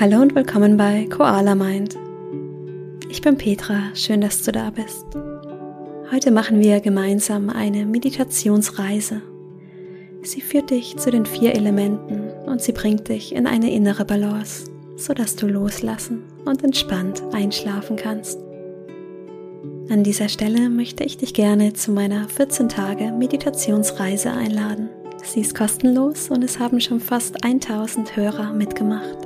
Hallo und willkommen bei Koala Mind. Ich bin Petra, schön, dass du da bist. Heute machen wir gemeinsam eine Meditationsreise. Sie führt dich zu den vier Elementen und sie bringt dich in eine innere Balance, sodass du loslassen und entspannt einschlafen kannst. An dieser Stelle möchte ich dich gerne zu meiner 14 Tage Meditationsreise einladen. Sie ist kostenlos und es haben schon fast 1000 Hörer mitgemacht.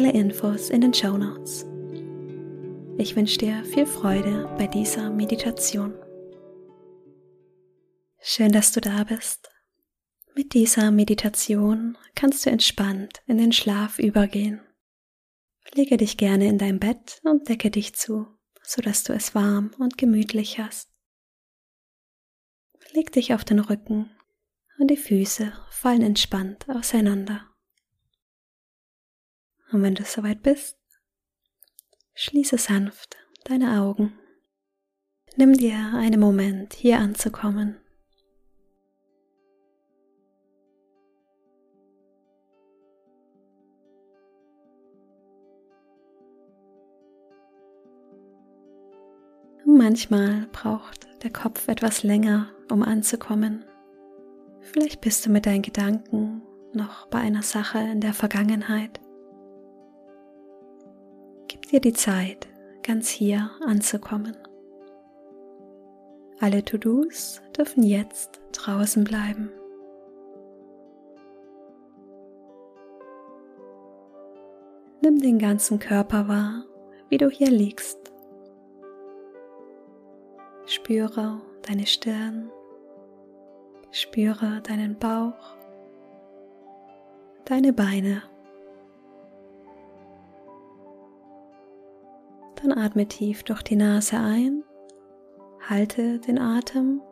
Alle Infos in den Show Notes. Ich wünsche dir viel Freude bei dieser Meditation. Schön, dass du da bist. Mit dieser Meditation kannst du entspannt in den Schlaf übergehen. Lege dich gerne in dein Bett und decke dich zu, sodass du es warm und gemütlich hast. Leg dich auf den Rücken und die Füße fallen entspannt auseinander. Und wenn du soweit bist, schließe sanft deine Augen. Nimm dir einen Moment, hier anzukommen. Manchmal braucht der Kopf etwas länger, um anzukommen. Vielleicht bist du mit deinen Gedanken noch bei einer Sache in der Vergangenheit dir die Zeit, ganz hier anzukommen. Alle To-Dos dürfen jetzt draußen bleiben. Nimm den ganzen Körper wahr, wie du hier liegst. Spüre deine Stirn, spüre deinen Bauch, deine Beine Dann atme tief durch die Nase ein, halte den Atem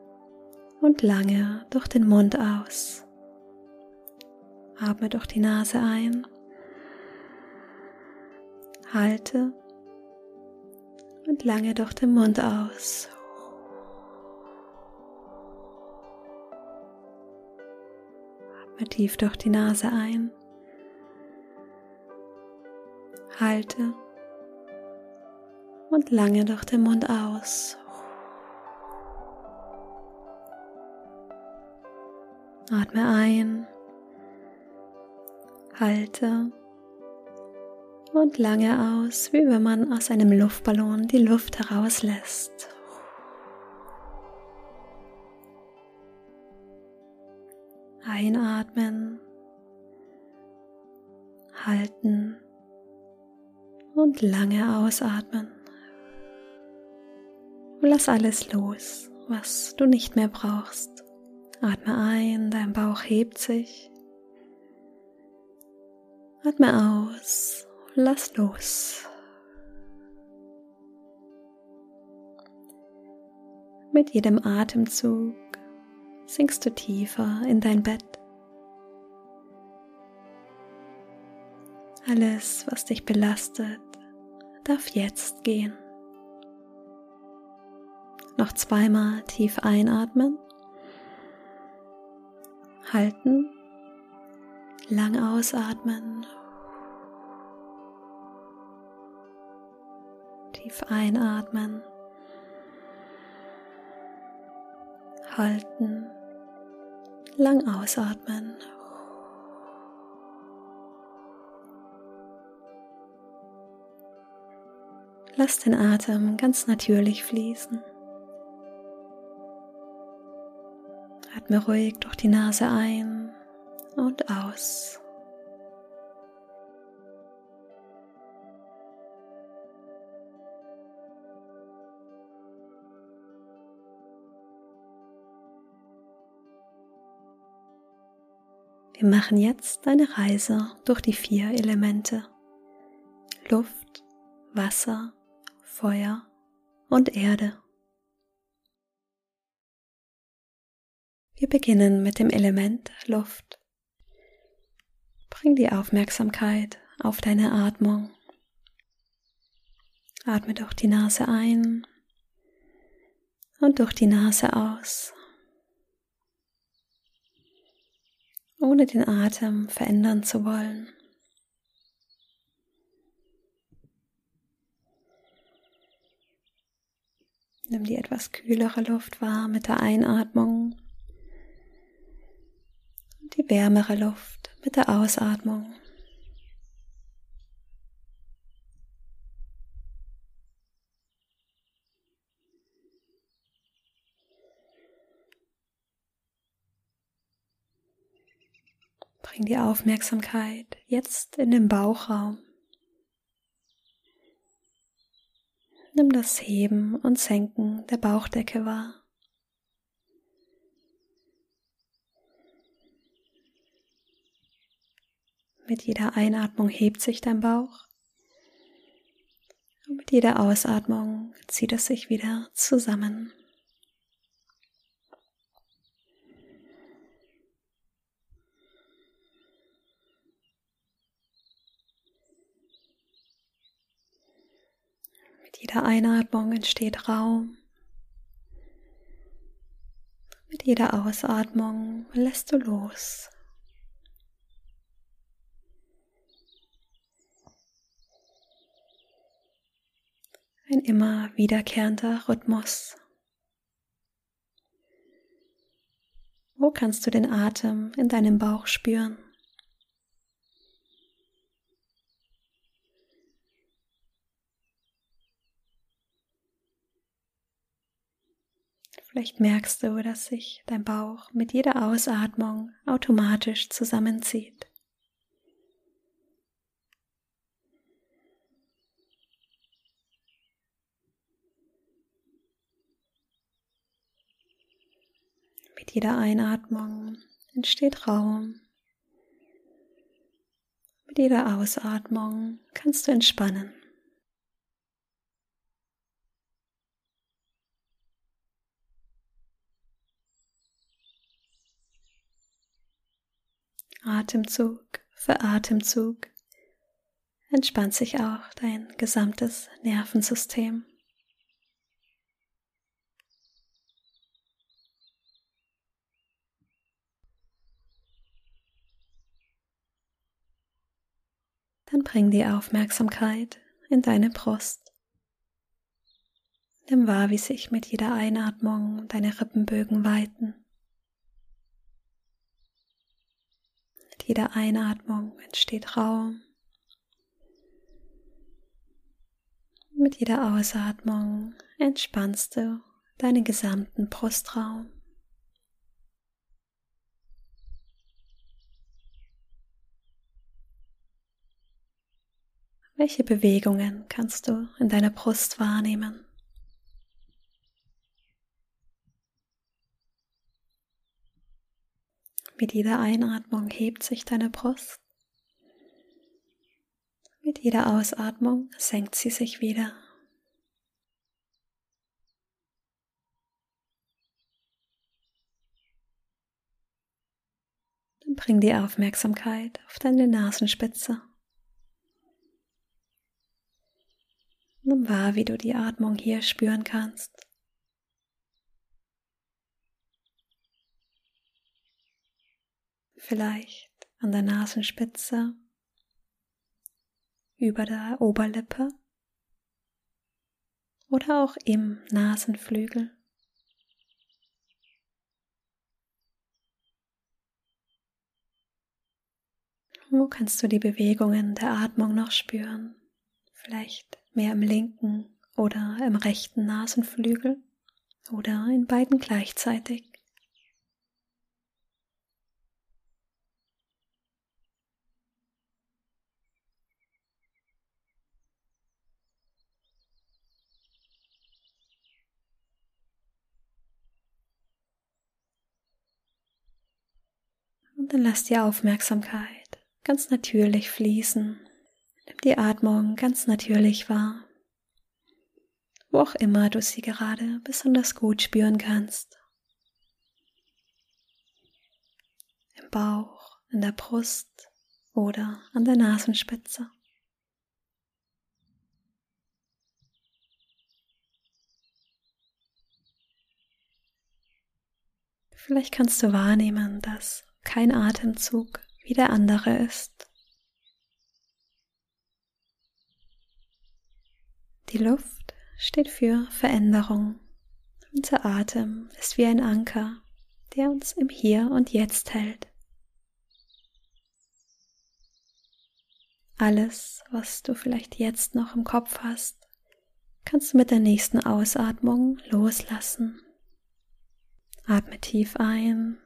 und lange durch den Mund aus. Atme durch die Nase ein, halte und lange durch den Mund aus. Atme tief durch die Nase ein, halte und lange durch den Mund aus. Atme ein, halte und lange aus, wie wenn man aus einem Luftballon die Luft herauslässt. Einatmen, halten und lange ausatmen. Lass alles los, was du nicht mehr brauchst. Atme ein, dein Bauch hebt sich. Atme aus, lass los. Mit jedem Atemzug sinkst du tiefer in dein Bett. Alles, was dich belastet, darf jetzt gehen. Noch zweimal tief einatmen. Halten. Lang ausatmen. Tief einatmen. Halten. Lang ausatmen. Lass den Atem ganz natürlich fließen. Atme ruhig durch die Nase ein und aus. Wir machen jetzt eine Reise durch die vier Elemente. Luft, Wasser, Feuer und Erde. Wir beginnen mit dem Element Luft. Bring die Aufmerksamkeit auf deine Atmung. Atme durch die Nase ein und durch die Nase aus. Ohne den Atem verändern zu wollen. Nimm die etwas kühlere Luft wahr mit der Einatmung wärmere Luft mit der Ausatmung. Bring die Aufmerksamkeit jetzt in den Bauchraum. Nimm das Heben und Senken der Bauchdecke wahr. Mit jeder Einatmung hebt sich dein Bauch. Und mit jeder Ausatmung zieht es sich wieder zusammen. jeder Einatmung entsteht Raum. Mit jeder Ausatmung lässt du los. Ein immer wiederkehrender Rhythmus. Wo kannst du den Atem in deinem Bauch spüren? Vielleicht merkst du, dass sich dein Bauch mit jeder Ausatmung automatisch zusammenzieht. Mit jeder Einatmung entsteht Raum. Mit jeder Ausatmung kannst du entspannen. Atemzug für Atemzug entspannt sich auch dein gesamtes Nervensystem. Dann bring die Aufmerksamkeit in deine Brust. Nimm wahr, wie sich mit jeder Einatmung deine Rippenbögen weiten. jeder Einatmung entsteht Raum. Mit jeder Ausatmung entspannst du deinen gesamten Brustraum. Welche Bewegungen kannst du in deiner Brust wahrnehmen? Mit jeder Einatmung hebt sich deine Brust. Mit jeder Ausatmung senkt sie sich wieder. Dann bring die Aufmerksamkeit auf deine Nasenspitze. Nimm wahr, wie du die Atmung hier spüren kannst. vielleicht an der Nasenspitze, über der Oberlippe oder auch im Nasenflügel. Wo kannst du die Bewegungen der Atmung noch spüren? Vielleicht mehr im linken oder im rechten Nasenflügel oder in beiden gleichzeitig. Und dann lass die Aufmerksamkeit ganz natürlich fließen. Die Atmung ganz natürlich wahr. Wo auch immer du sie gerade besonders gut spüren kannst. Im Bauch, in der Brust oder an der Nasenspitze. Vielleicht kannst du wahrnehmen, dass kein Atemzug wie der andere ist. Die Luft steht für Veränderung, Unser Atem ist wie ein Anker, der uns im Hier und Jetzt hält. Alles, was du vielleicht jetzt noch im Kopf hast, kannst du mit der nächsten Ausatmung loslassen. Atme tief ein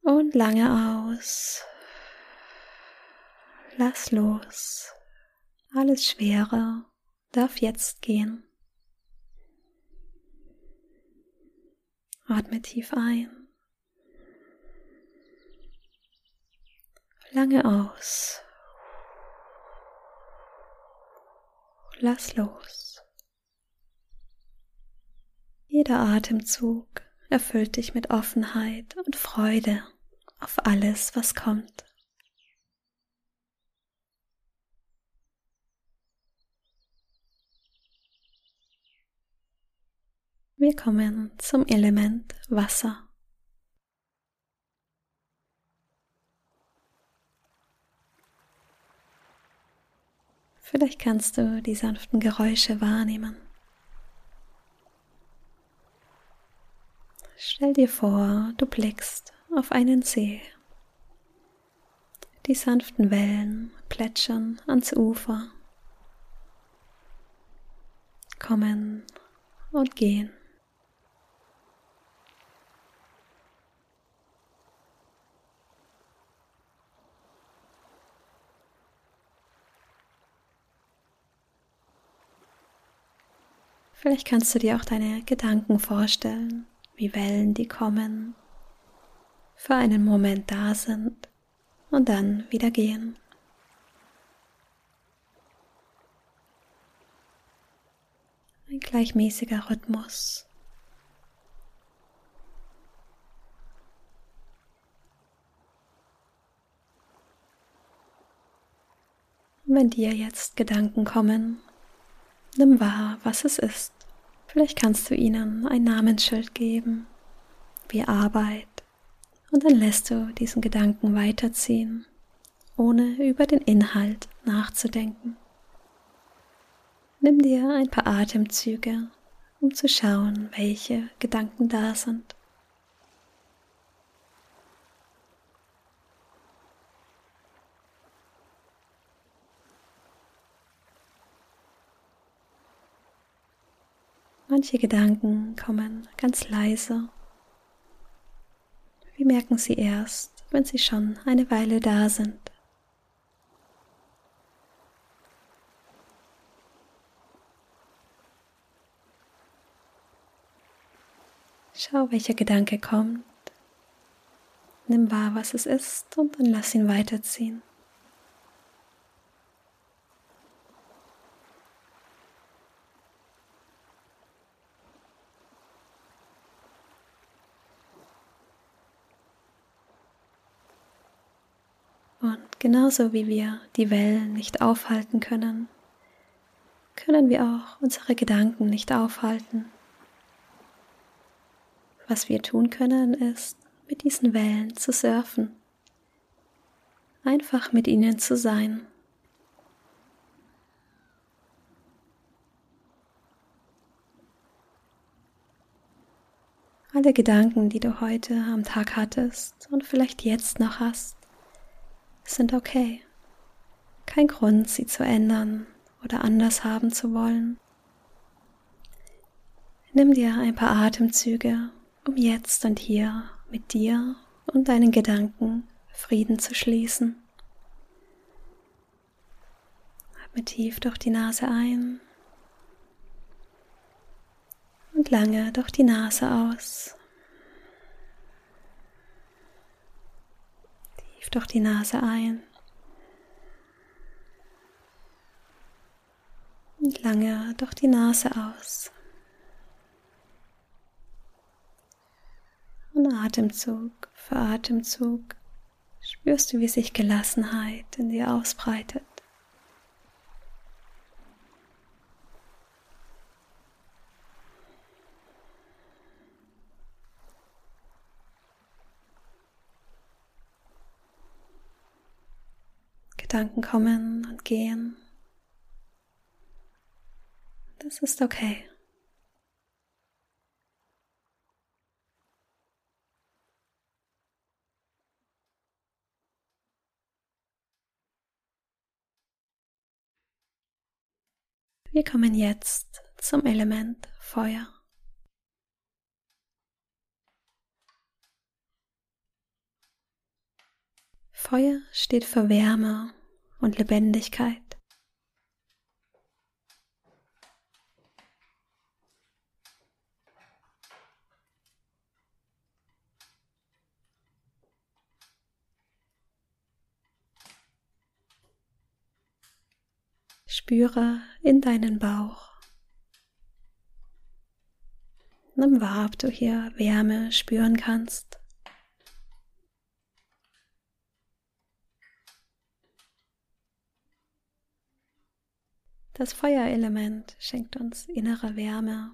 und lange aus. Lass los. Alles Schwere darf jetzt gehen. Atme tief ein lange aus. Lass los. Jeder Atemzug erfüllt dich mit Offenheit und Freude auf alles, was kommt. Wir kommen zum Element Wasser. Vielleicht kannst du die sanften Geräusche wahrnehmen. Stell dir vor, du blickst auf einen See. Die sanften Wellen plätschern ans Ufer, kommen und gehen. Vielleicht kannst du dir auch deine Gedanken vorstellen, wie Wellen, die kommen, für einen Moment da sind und dann wieder gehen. Ein gleichmäßiger Rhythmus. Wenn dir jetzt Gedanken kommen, nimm wahr, was es ist. Vielleicht kannst du ihnen ein Namensschild geben, wie Arbeit, und dann lässt du diesen Gedanken weiterziehen, ohne über den Inhalt nachzudenken. Nimm dir ein paar Atemzüge, um zu schauen, welche Gedanken da sind. Manche Gedanken kommen ganz leise. Wir merken sie erst, wenn sie schon eine Weile da sind. Schau, welcher Gedanke kommt. Nimm wahr, was es ist und dann lass ihn weiterziehen. Und genauso wie wir die Wellen nicht aufhalten können, können wir auch unsere Gedanken nicht aufhalten. Was wir tun können, ist, mit diesen Wellen zu surfen, einfach mit ihnen zu sein. Alle Gedanken, die du heute am Tag hattest und vielleicht jetzt noch hast, sind okay. Kein Grund, sie zu ändern oder anders haben zu wollen. Nimm dir ein paar Atemzüge, um jetzt und hier mit dir und deinen Gedanken Frieden zu schließen. Atme tief durch die Nase ein und lange durch die Nase aus. Tief durch die Nase ein. Und lange durch die Nase aus. Und Atemzug für Atemzug spürst du, wie sich Gelassenheit in dir ausbreitet. Gedanken kommen und gehen. Das ist okay. Wir kommen jetzt zum Element Feuer. Feuer steht für Wärme und Lebendigkeit. Spüre in deinen Bauch. Nimm wahr, ob du hier Wärme spüren kannst. Das Feuerelement schenkt uns innere Wärme.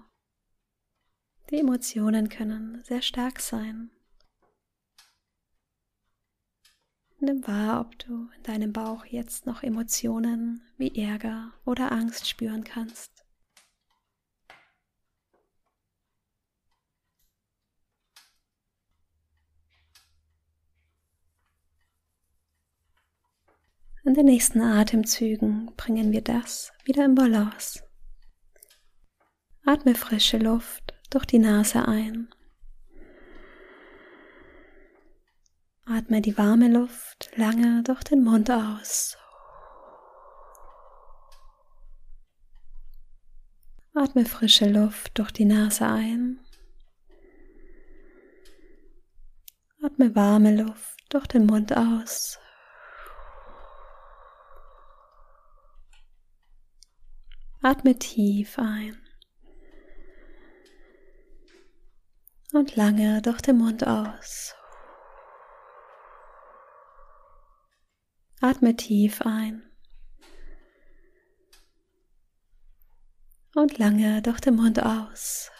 Die Emotionen können sehr stark sein. Nimm wahr, ob du in deinem Bauch jetzt noch Emotionen wie Ärger oder Angst spüren kannst. In den nächsten Atemzügen bringen wir das wieder in Balance. Atme frische Luft durch die Nase ein. Atme die warme Luft lange durch den Mund aus. Atme frische Luft durch die Nase ein. Atme warme Luft durch den Mund aus. Atme tief ein und lange durch den Mund aus. Atme tief ein und lange durch den Mund aus.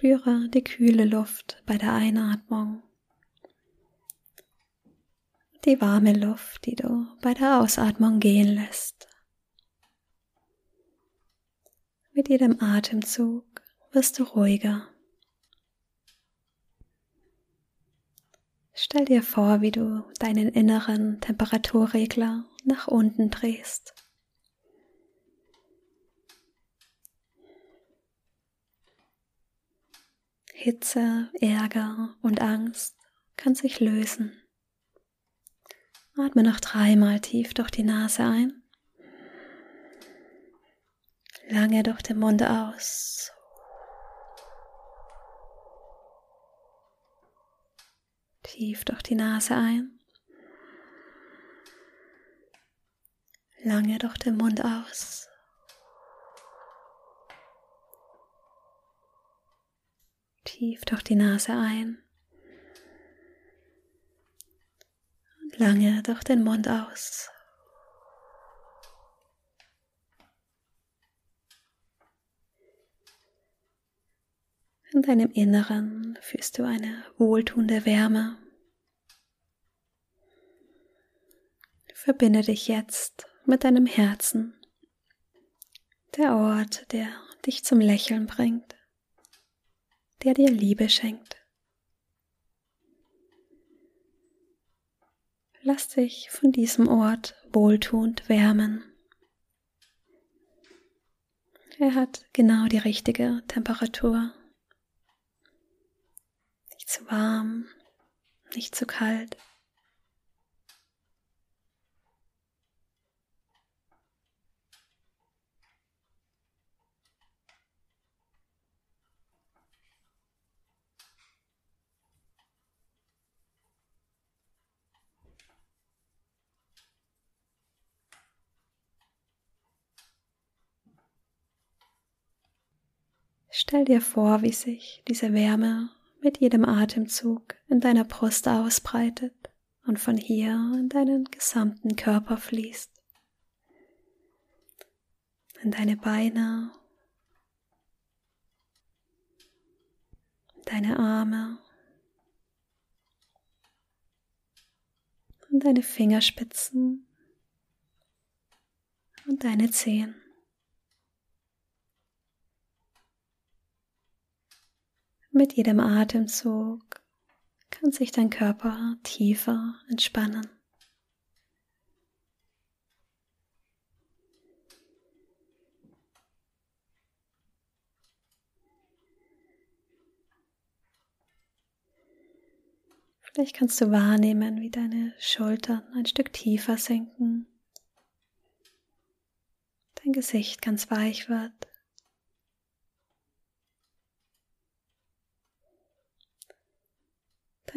Spüre die kühle Luft bei der Einatmung, die warme Luft, die du bei der Ausatmung gehen lässt. Mit jedem Atemzug wirst du ruhiger. Stell dir vor, wie du deinen inneren Temperaturregler nach unten drehst. Hitze, Ärger und Angst kann sich lösen. Atme noch dreimal tief durch die Nase ein. Lange durch den Mund aus. Tief durch die Nase ein. Lange durch den Mund aus. Tief durch die Nase ein und lange durch den Mund aus. In deinem Inneren fühlst du eine wohltuende Wärme. Verbinde dich jetzt mit deinem Herzen, der Ort, der dich zum Lächeln bringt der dir Liebe schenkt. Lass dich von diesem Ort wohltuend wärmen. Er hat genau die richtige Temperatur. Nicht zu warm, nicht zu kalt. Stell dir vor, wie sich diese Wärme mit jedem Atemzug in deiner Brust ausbreitet und von hier in deinen gesamten Körper fließt. in deine Beine, deine Arme und deine Fingerspitzen und deine Zehen. Mit jedem Atemzug kann sich dein Körper tiefer entspannen. Vielleicht kannst du wahrnehmen, wie deine Schultern ein Stück tiefer sinken, dein Gesicht ganz weich wird.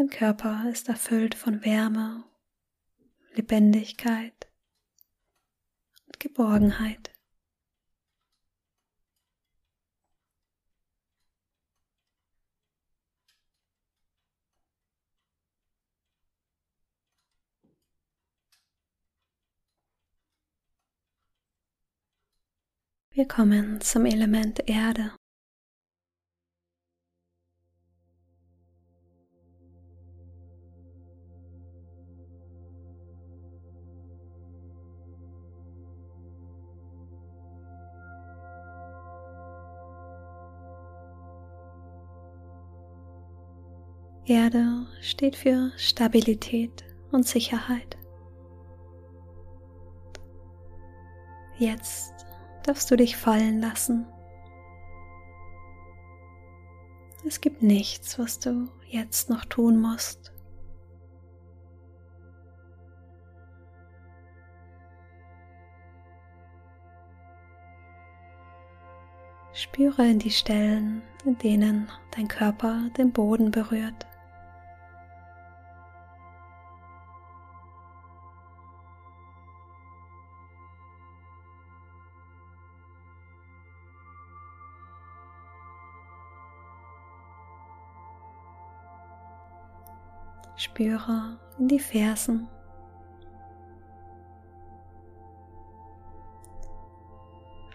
Dein Körper ist erfüllt von Wärme, Lebendigkeit und Geborgenheit. Wir kommen zum Element Erde. Erde steht für Stabilität und Sicherheit. Jetzt darfst du dich fallen lassen. Es gibt nichts, was du jetzt noch tun musst. Spüre in die Stellen, in denen dein Körper den Boden berührt. Spüre in die Fersen.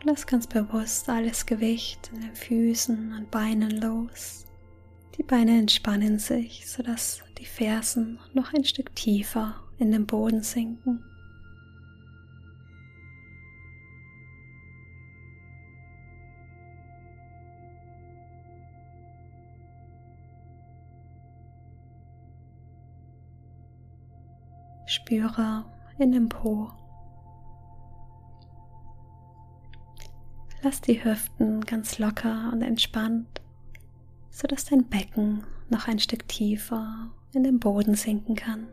Lass ganz bewusst alles Gewicht in den Füßen und Beinen los. Die Beine entspannen sich, sodass die Fersen noch ein Stück tiefer in den Boden sinken. Spüre in den Po. Lass die Hüften ganz locker und entspannt, sodass dein Becken noch ein Stück tiefer in den Boden sinken kann.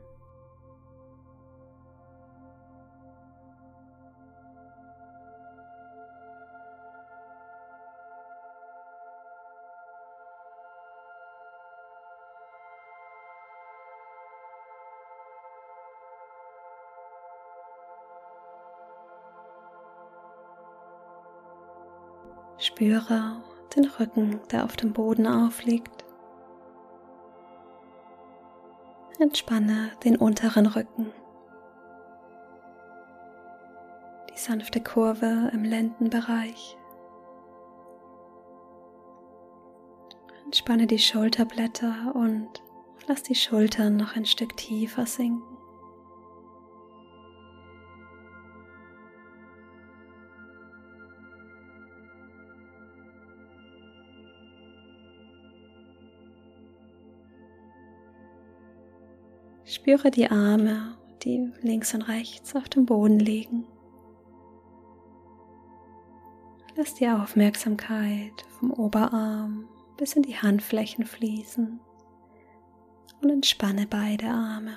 Spüre den Rücken, der auf dem Boden aufliegt. Entspanne den unteren Rücken. Die sanfte Kurve im Lendenbereich. Entspanne die Schulterblätter und lass die Schultern noch ein Stück tiefer sinken. Spüre die Arme, die links und rechts auf dem Boden liegen. Lass die Aufmerksamkeit vom Oberarm bis in die Handflächen fließen und entspanne beide Arme.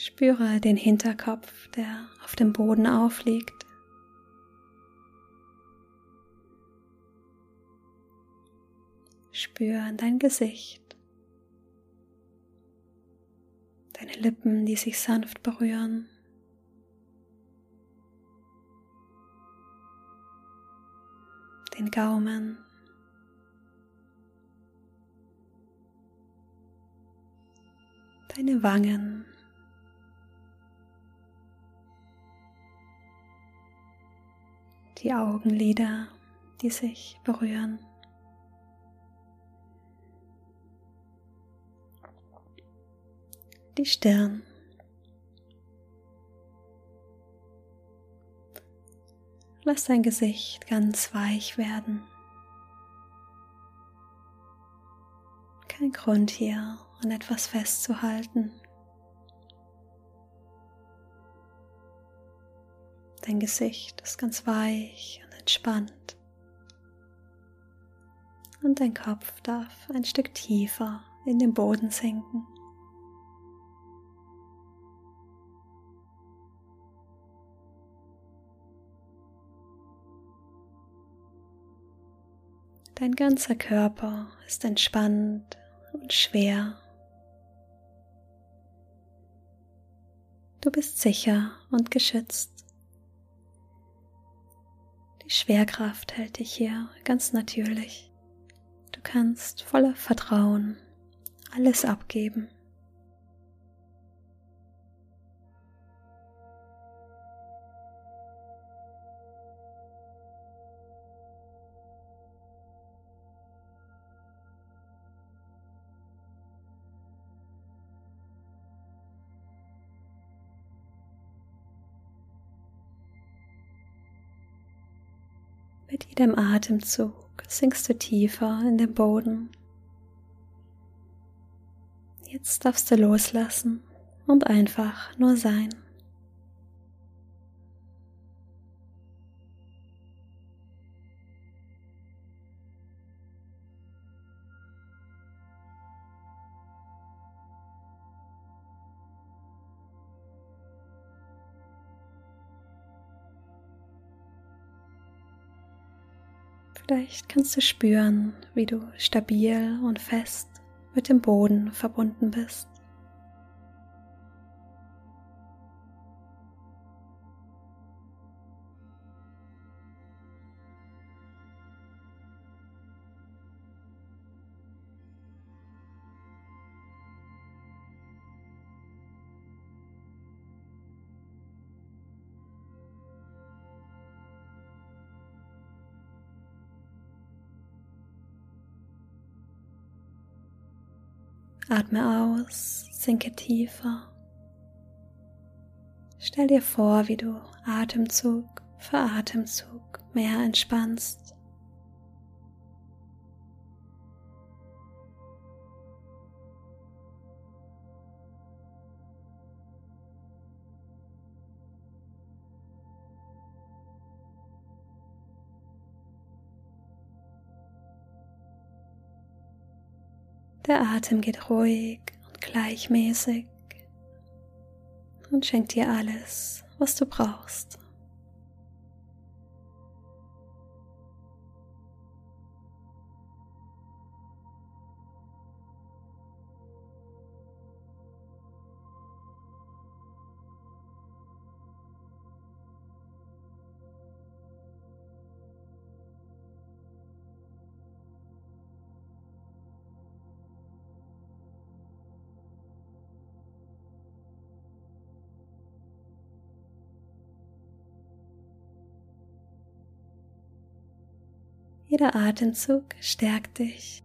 Spüre den Hinterkopf, der auf dem Boden aufliegt. spür in dein Gesicht. Deine Lippen, die sich sanft berühren. Den Gaumen. Deine Wangen. Die Augenlider, die sich berühren. die Stirn. Lass dein Gesicht ganz weich werden. Kein Grund hier, an etwas festzuhalten. Dein Gesicht ist ganz weich und entspannt. Und dein Kopf darf ein Stück tiefer in den Boden sinken. Dein ganzer Körper ist entspannt und schwer. Du bist sicher und geschützt. Die Schwerkraft hält dich hier ganz natürlich. Du kannst voller Vertrauen alles abgeben. Mit jedem Atemzug sinkst du tiefer in den Boden. Jetzt darfst du loslassen und einfach nur sein. Vielleicht kannst du spüren, wie du stabil und fest mit dem Boden verbunden bist. Atme aus, sinke tiefer. Stell dir vor, wie du Atemzug für Atemzug mehr entspannst. Der Atem geht ruhig und gleichmäßig und schenkt dir alles, was du brauchst. Jeder Atemzug stärkt dich.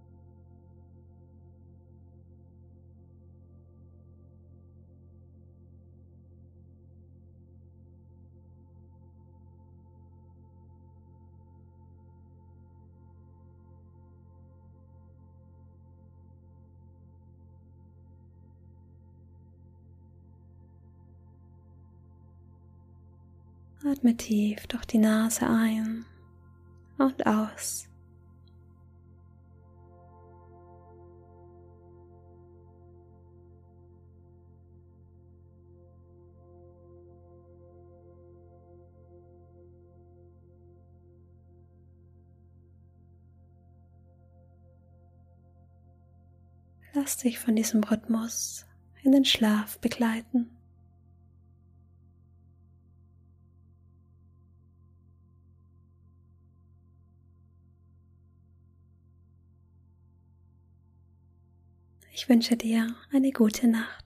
Atme tief durch die Nase ein und aus. lass dich von diesem Rhythmus in den Schlaf begleiten. Ich wünsche dir eine gute Nacht.